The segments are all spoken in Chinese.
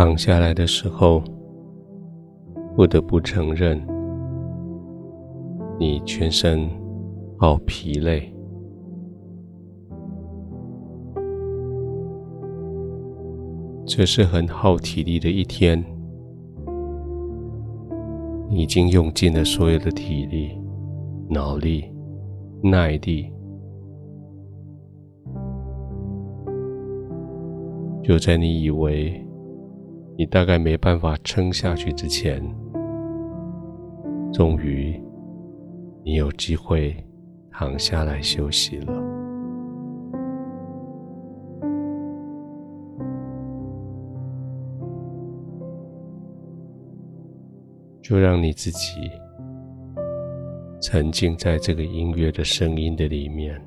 躺下来的时候，不得不承认，你全身好疲累。这是很耗体力的一天，你已经用尽了所有的体力、脑力、耐力。就在你以为你大概没办法撑下去之前，终于你有机会躺下来休息了。就让你自己沉浸在这个音乐的声音的里面，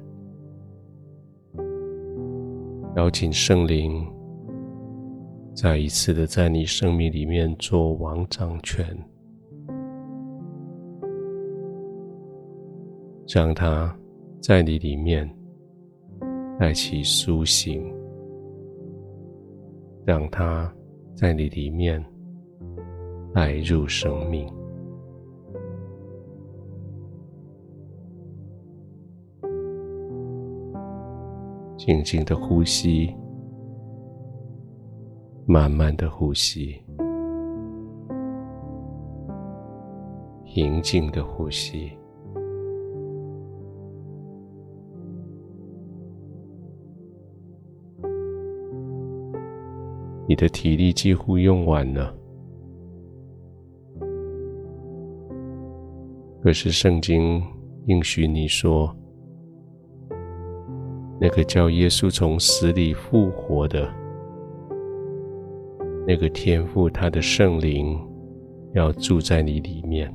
邀请圣灵再一次的在你生命里面做王掌权，让它在你里面带起苏醒，让它在你里面。带入生命，静静的呼吸，慢慢的呼吸，平静的呼吸。你的体力几乎用完了。可是圣经应许你说，那个叫耶稣从死里复活的那个天父，他的圣灵要住在你里面。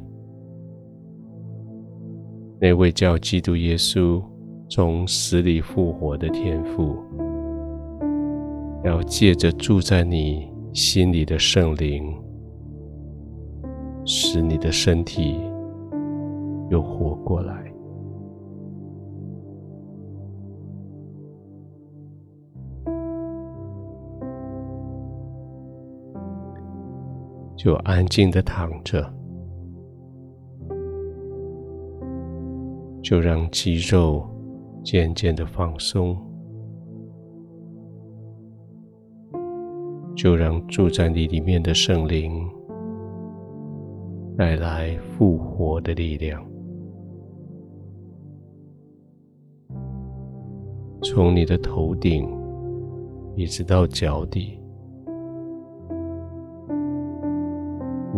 那位叫基督耶稣从死里复活的天父，要借着住在你心里的圣灵，使你的身体。又活过来，就安静的躺着，就让肌肉渐渐的放松，就让住在你里面的圣灵带来复活的力量。从你的头顶一直到脚底，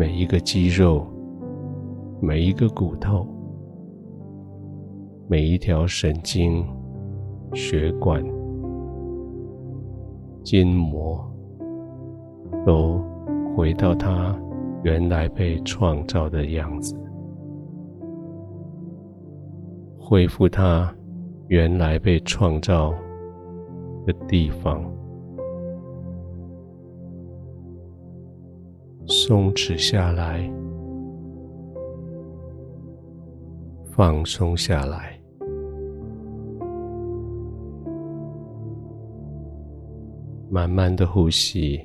每一个肌肉、每一个骨头、每一条神经、血管、筋膜，都回到它原来被创造的样子，恢复它。原来被创造的地方，松弛下来，放松下来，慢慢的呼吸，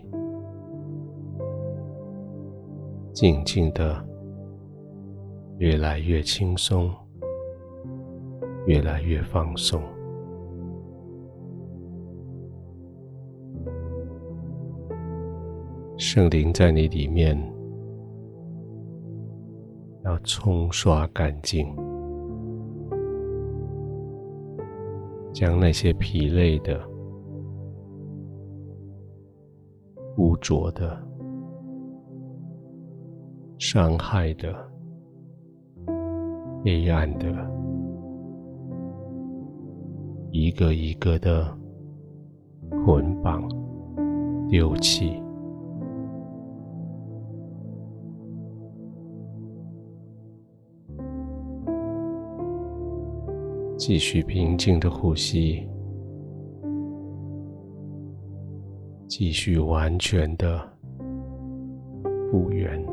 静静的，越来越轻松。越来越放松，圣灵在你里面要冲刷干净，将那些疲累的、污浊的、伤害的、黑暗的。一个一个的捆绑、丢弃，继续平静的呼吸，继续完全的复原。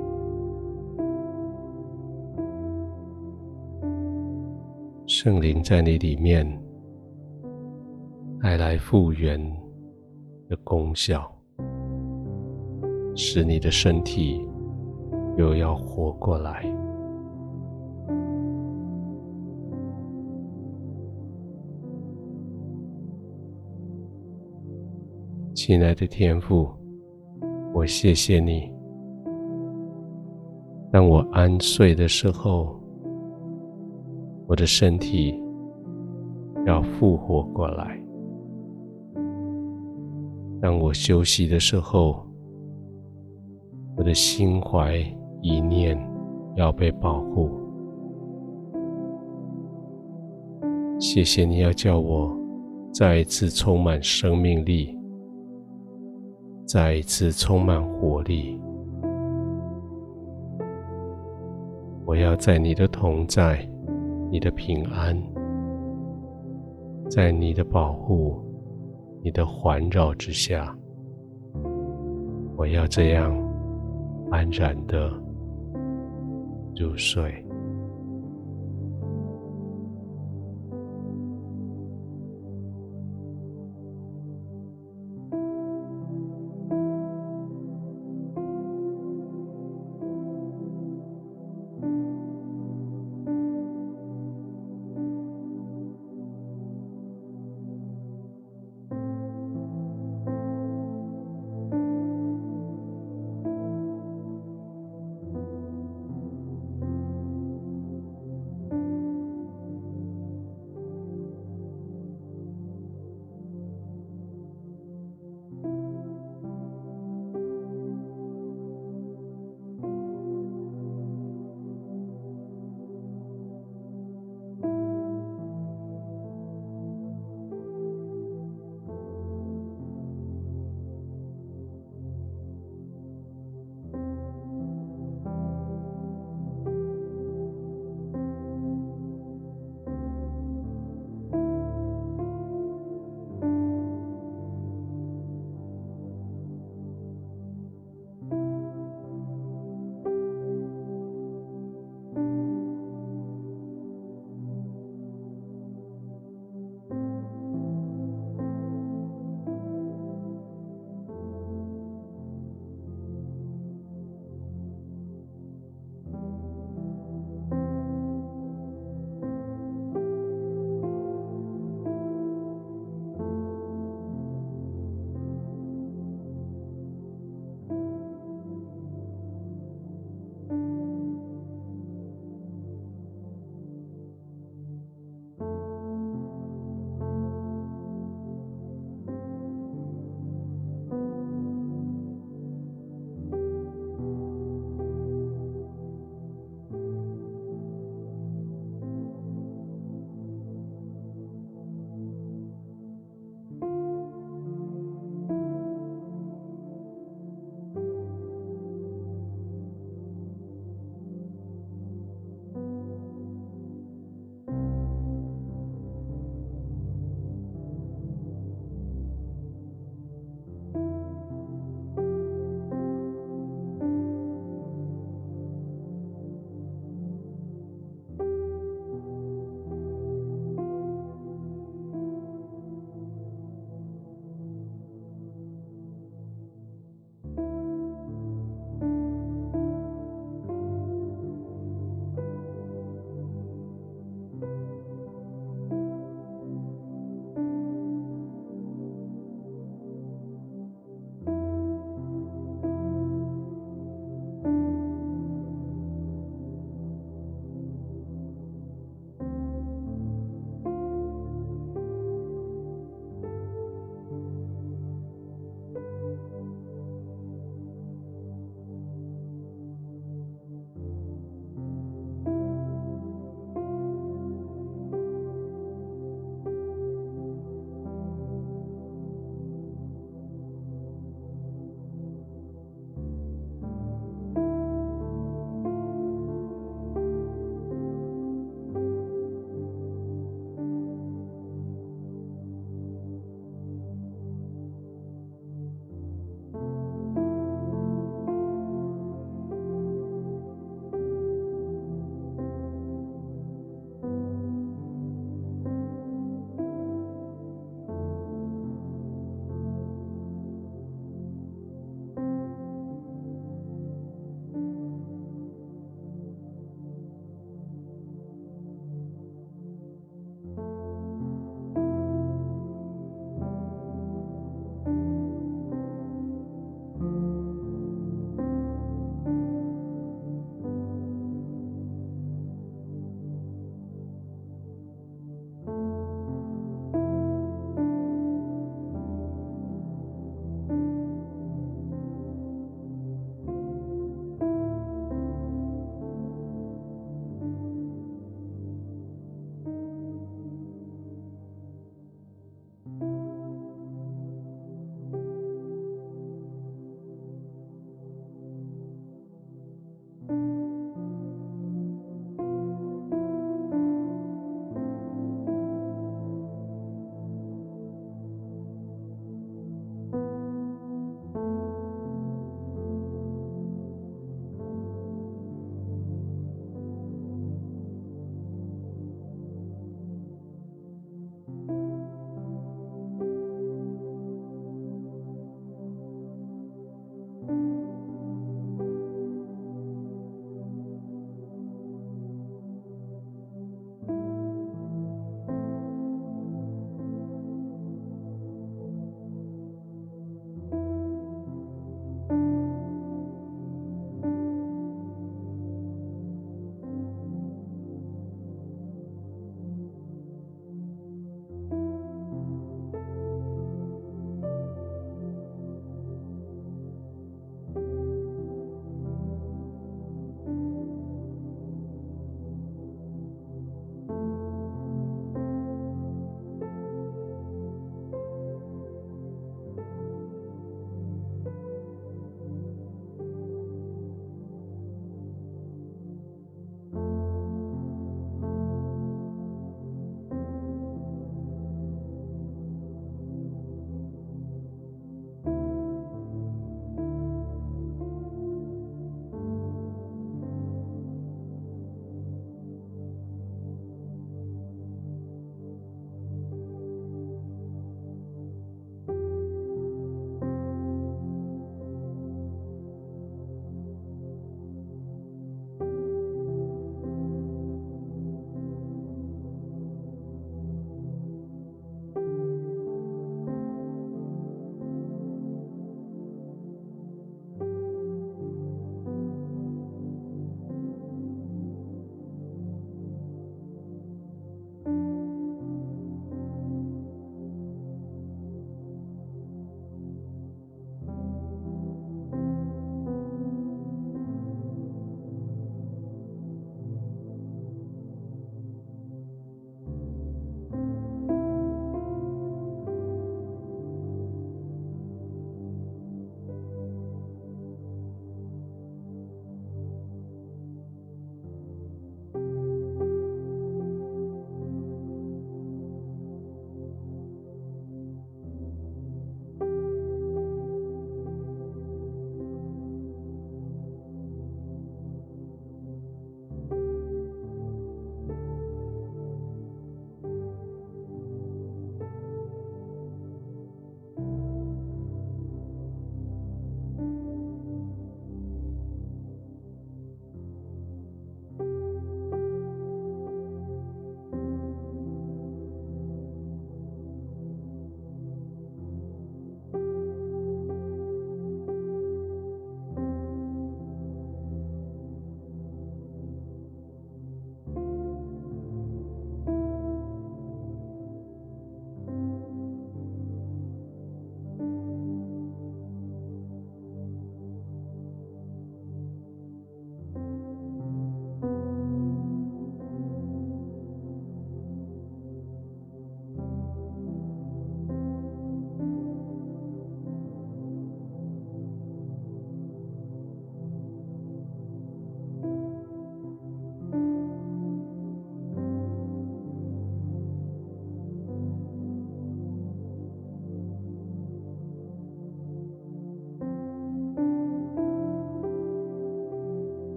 圣灵在你里面。带来复原的功效，使你的身体又要活过来。亲爱的天父，我谢谢你。当我安睡的时候，我的身体要复活过来；当我休息的时候，我的心怀一念要被保护。谢谢你要叫我再一次充满生命力。再一次充满活力，我要在你的同在、你的平安、在你的保护、你的环绕之下，我要这样安然的入睡。